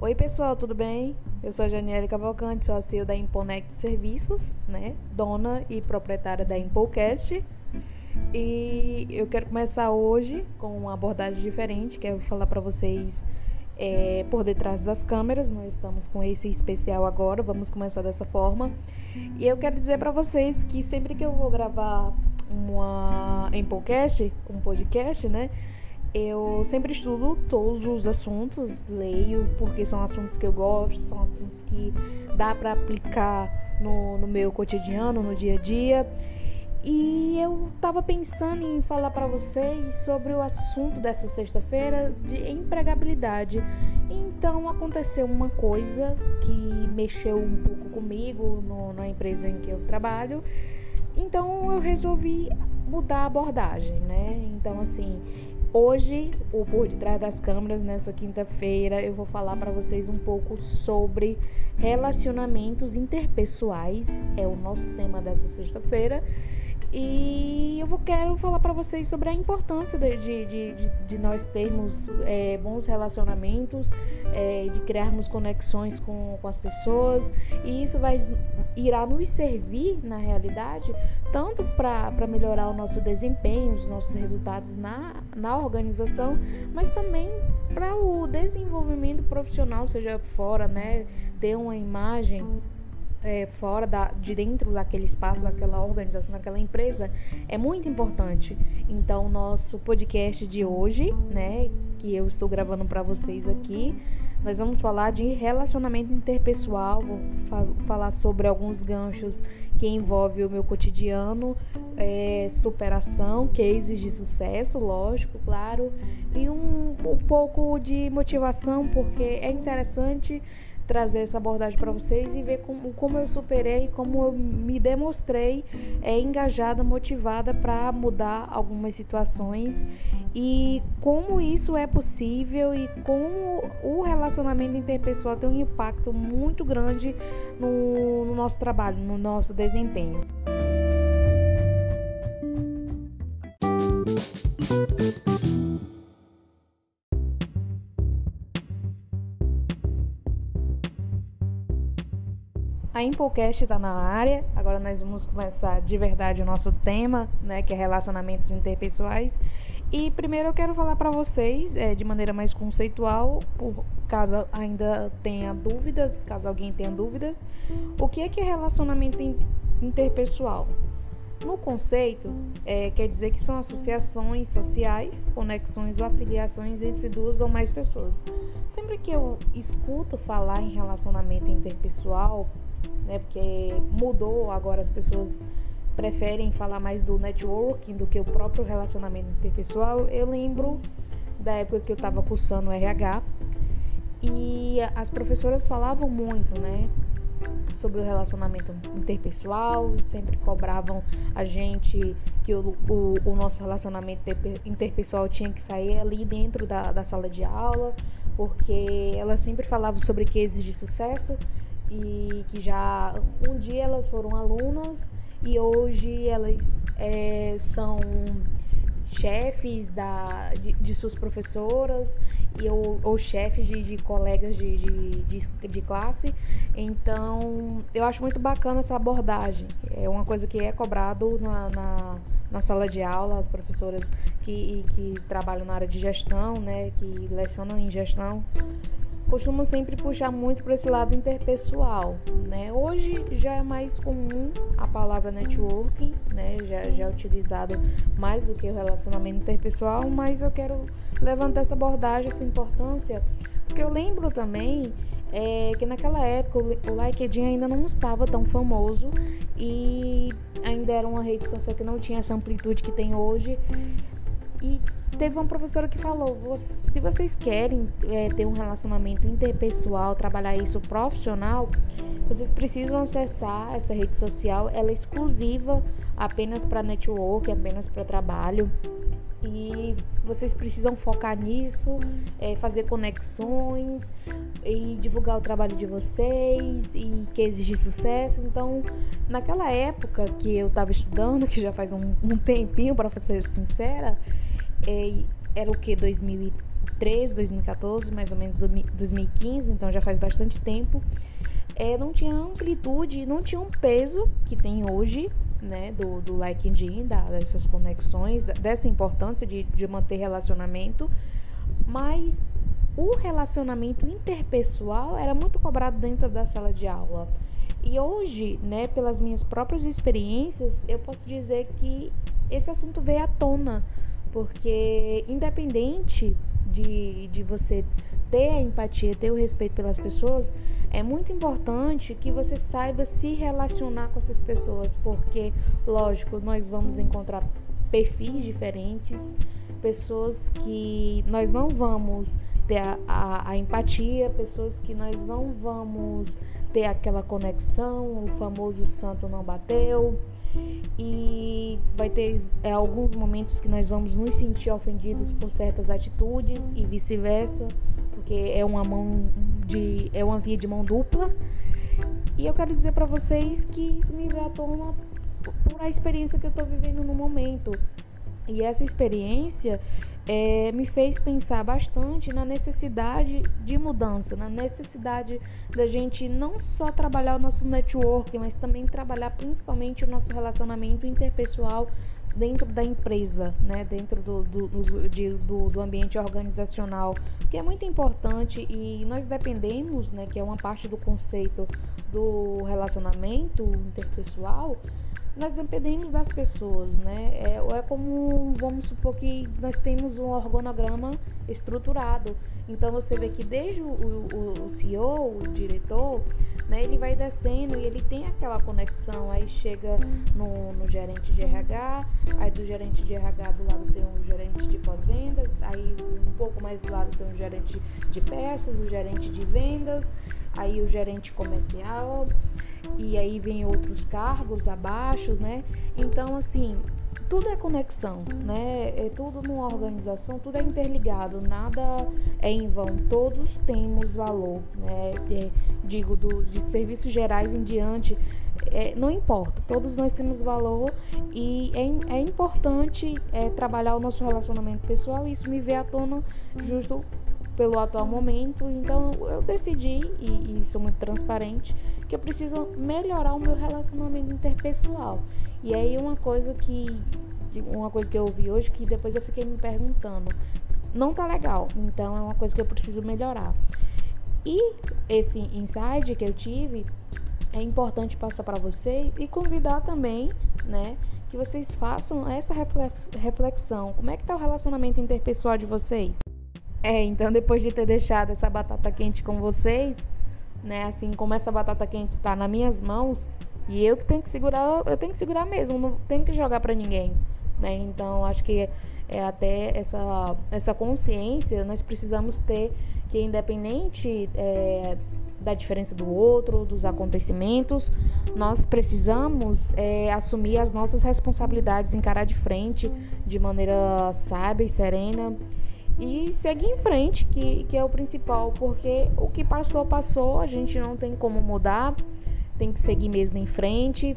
Oi pessoal, tudo bem? Eu sou a Janiele Cavalcante, sou a CEO da Imponect Serviços, né? Dona e proprietária da Impocast. E eu quero começar hoje com uma abordagem diferente, que eu vou falar para vocês é, por detrás das câmeras. Nós estamos com esse especial agora, vamos começar dessa forma. E eu quero dizer para vocês que sempre que eu vou gravar uma Impocast, um podcast, né? Eu sempre estudo todos os assuntos, leio, porque são assuntos que eu gosto, são assuntos que dá para aplicar no, no meu cotidiano, no dia a dia. E eu estava pensando em falar para vocês sobre o assunto dessa sexta-feira de empregabilidade. Então aconteceu uma coisa que mexeu um pouco comigo no, na empresa em que eu trabalho. Então eu resolvi mudar a abordagem, né? Então assim, Hoje, o Por Detrás das Câmeras, nessa quinta-feira, eu vou falar para vocês um pouco sobre relacionamentos interpessoais. É o nosso tema dessa sexta-feira. E eu vou, quero falar para vocês sobre a importância de, de, de, de nós termos é, bons relacionamentos, é, de criarmos conexões com, com as pessoas. E isso vai irá nos servir, na realidade, tanto para melhorar o nosso desempenho, os nossos resultados na, na organização, mas também para o desenvolvimento profissional, seja fora, né? Ter uma imagem é, fora da, de dentro daquele espaço, daquela organização, daquela empresa, é muito importante. Então, nosso podcast de hoje, né, que eu estou gravando para vocês aqui, nós vamos falar de relacionamento interpessoal, vou fa falar sobre alguns ganchos que envolvem o meu cotidiano, é, superação, cases de sucesso, lógico, claro, e um, um pouco de motivação, porque é interessante trazer essa abordagem para vocês e ver como, como eu superei, como eu me demonstrei é, engajada, motivada para mudar algumas situações e como isso é possível e como o relacionamento interpessoal tem um impacto muito grande no, no nosso trabalho, no nosso desempenho. A Impocast está na área. Agora nós vamos começar de verdade o nosso tema, né, que é relacionamentos interpessoais. E primeiro eu quero falar para vocês, é, de maneira mais conceitual, por caso ainda tenha dúvidas, caso alguém tenha dúvidas, o que é que é relacionamento interpessoal? No conceito, é, quer dizer que são associações sociais, conexões ou afiliações entre duas ou mais pessoas. Sempre que eu escuto falar em relacionamento interpessoal, né? Porque mudou, agora as pessoas preferem falar mais do networking do que o próprio relacionamento interpessoal. Eu lembro da época que eu estava cursando RH e as professoras falavam muito, né? Sobre o relacionamento interpessoal, sempre cobravam a gente que o, o, o nosso relacionamento interpessoal tinha que sair ali dentro da, da sala de aula, porque elas sempre falavam sobre cases de sucesso e que já um dia elas foram alunas e hoje elas é, são chefes da, de, de, suas professoras e, ou, ou chefes de, de colegas de, de, de, classe. Então, eu acho muito bacana essa abordagem. É uma coisa que é cobrado na, na, na sala de aula, as professoras que, que trabalham na área de gestão, né, que lecionam em gestão, costumam sempre puxar muito para esse lado interpessoal, né? Hoje já é mais comum a palavra networking, né? Já, já é utilizado mais do que o relacionamento interpessoal, mas eu quero levantar essa abordagem, essa importância, porque eu lembro também é, que naquela época o LinkedIn ainda não estava tão famoso e ainda era uma rede social que não tinha essa amplitude que tem hoje. E teve uma professora que falou: se vocês querem é, ter um relacionamento interpessoal, trabalhar isso profissional, vocês precisam acessar essa rede social. Ela é exclusiva apenas para network, apenas para trabalho. E vocês precisam focar nisso, é, fazer conexões e divulgar o trabalho de vocês e cases de sucesso. Então, naquela época que eu estava estudando, que já faz um, um tempinho, para ser sincera, é, era o que? 2013? 2013, 2014, mais ou menos 2015, então já faz bastante tempo. É, não tinha amplitude, não tinha um peso que tem hoje, né, do, do LinkedIn, da, dessas conexões, dessa importância de, de manter relacionamento, mas o relacionamento interpessoal era muito cobrado dentro da sala de aula. E hoje, né, pelas minhas próprias experiências, eu posso dizer que esse assunto veio à tona, porque independente de, de você ter a empatia, ter o respeito pelas pessoas, é muito importante que você saiba se relacionar com essas pessoas, porque, lógico, nós vamos encontrar perfis diferentes, pessoas que nós não vamos ter a, a, a empatia, pessoas que nós não vamos ter aquela conexão, o famoso santo não bateu. E vai ter é, alguns momentos que nós vamos nos sentir ofendidos por certas atitudes e vice-versa, porque é uma mão de é uma via de mão dupla. E eu quero dizer para vocês que isso me veio à tona por a experiência que eu estou vivendo no momento. E essa experiência é, me fez pensar bastante na necessidade de mudança, na necessidade da gente não só trabalhar o nosso network, mas também trabalhar principalmente o nosso relacionamento interpessoal dentro da empresa, né, dentro do, do, do, de, do, do ambiente organizacional, que é muito importante e nós dependemos, né, que é uma parte do conceito do relacionamento interpessoal, nós dependemos das pessoas, né? É, é como, vamos supor que nós temos um organograma estruturado. Então você vê que desde o, o, o CEO, o diretor, né, ele vai descendo e ele tem aquela conexão. Aí chega no, no gerente de RH, aí do gerente de RH do lado tem um gerente de pós-vendas, aí um pouco mais do lado tem um gerente de peças, o gerente de vendas, aí o gerente comercial e aí vem outros cargos abaixo, né? Então, assim, tudo é conexão, né? É tudo numa organização, tudo é interligado, nada é em vão, todos temos valor, né? É, digo, do, de serviços gerais em diante, é, não importa, todos nós temos valor e é, é importante é, trabalhar o nosso relacionamento pessoal e isso me vê à tona justo pelo atual momento, então eu decidi, e, e sou muito transparente, que eu preciso melhorar o meu relacionamento interpessoal. E aí uma coisa que uma coisa que eu ouvi hoje que depois eu fiquei me perguntando, não tá legal. Então é uma coisa que eu preciso melhorar. E esse insight que eu tive é importante passar para vocês e convidar também, né, que vocês façam essa reflexão. Como é que tá o relacionamento interpessoal de vocês? É, então depois de ter deixado essa batata quente com vocês, né? Assim como essa batata quente está nas minhas mãos e eu que tenho que segurar, eu tenho que segurar mesmo, não tenho que jogar para ninguém, né? Então acho que é até essa essa consciência nós precisamos ter que independente é, da diferença do outro, dos acontecimentos, nós precisamos é, assumir as nossas responsabilidades, encarar de frente de maneira sábia e serena e seguir em frente, que, que é o principal, porque o que passou, passou, a gente não tem como mudar, tem que seguir mesmo em frente.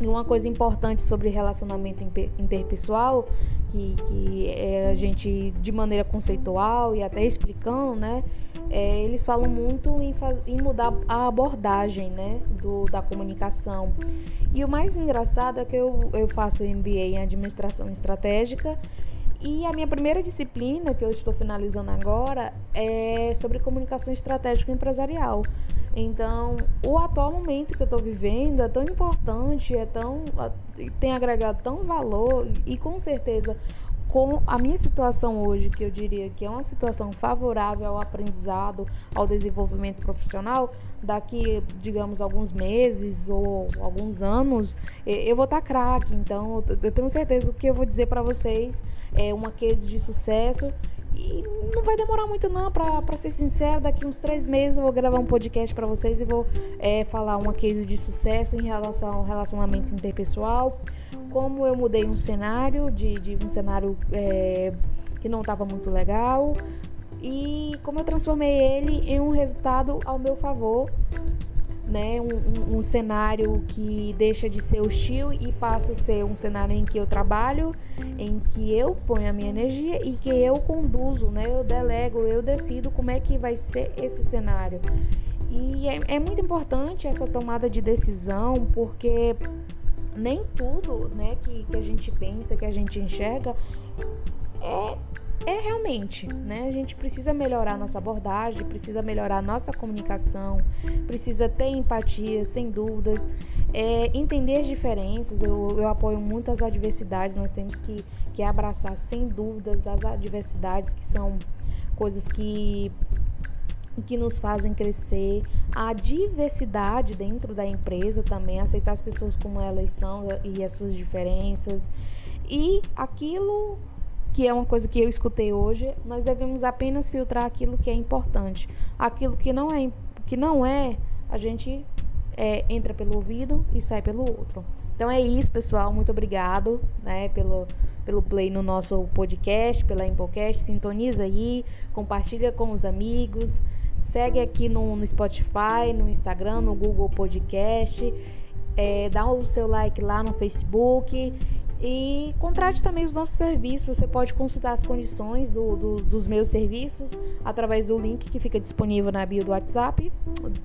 E uma coisa importante sobre relacionamento interpessoal, que, que é a gente, de maneira conceitual e até explicando, né? É, eles falam muito em, em, mudar a abordagem né, do, da comunicação. E o mais engraçado é que eu, eu faço MBA em Administração Estratégica e a minha primeira disciplina, que eu estou finalizando agora, é sobre comunicação estratégica empresarial. Então, o atual momento que eu estou vivendo é tão importante, é tão tem agregado tão valor e com certeza com a minha situação hoje, que eu diria que é uma situação favorável ao aprendizado, ao desenvolvimento profissional, daqui, digamos, alguns meses ou alguns anos, eu vou estar tá craque. Então, eu tenho certeza do que eu vou dizer para vocês é uma case de sucesso. E não vai demorar muito não, pra, pra ser sincero, daqui uns três meses eu vou gravar um podcast para vocês e vou é, falar uma case de sucesso em relação ao relacionamento interpessoal, como eu mudei um cenário, de, de um cenário é, que não estava muito legal, e como eu transformei ele em um resultado ao meu favor, né, um, um, cenário que deixa de ser hostil e passa a ser um cenário em que eu trabalho, em que eu ponho a minha energia e que eu conduzo, né, eu delego, eu decido como é que vai ser esse cenário. E é, é muito importante essa tomada de decisão, porque nem tudo né, que, que a gente pensa, que a gente enxerga, é é realmente, né? A gente precisa melhorar nossa abordagem, precisa melhorar nossa comunicação, precisa ter empatia, sem dúvidas, é, entender as diferenças. Eu, eu apoio muitas adversidades, nós temos que, que abraçar, sem dúvidas, as adversidades que são coisas que que nos fazem crescer, a diversidade dentro da empresa também, aceitar as pessoas como elas são e as suas diferenças. E aquilo que é uma coisa que eu escutei hoje, nós devemos apenas filtrar aquilo que é importante. Aquilo que não é, que não é a gente é, entra pelo ouvido e sai pelo outro. Então é isso, pessoal. Muito obrigado né, pelo, pelo play no nosso podcast, pela Impocast. Sintoniza aí, compartilha com os amigos. Segue aqui no, no Spotify, no Instagram, no Google Podcast. É, dá o seu like lá no Facebook e contrate também os nossos serviços. Você pode consultar as condições do, do, dos meus serviços através do link que fica disponível na bio do WhatsApp,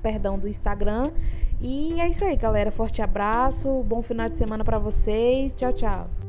perdão, do Instagram. E é isso aí, galera. Forte abraço, bom final de semana para vocês. Tchau, tchau.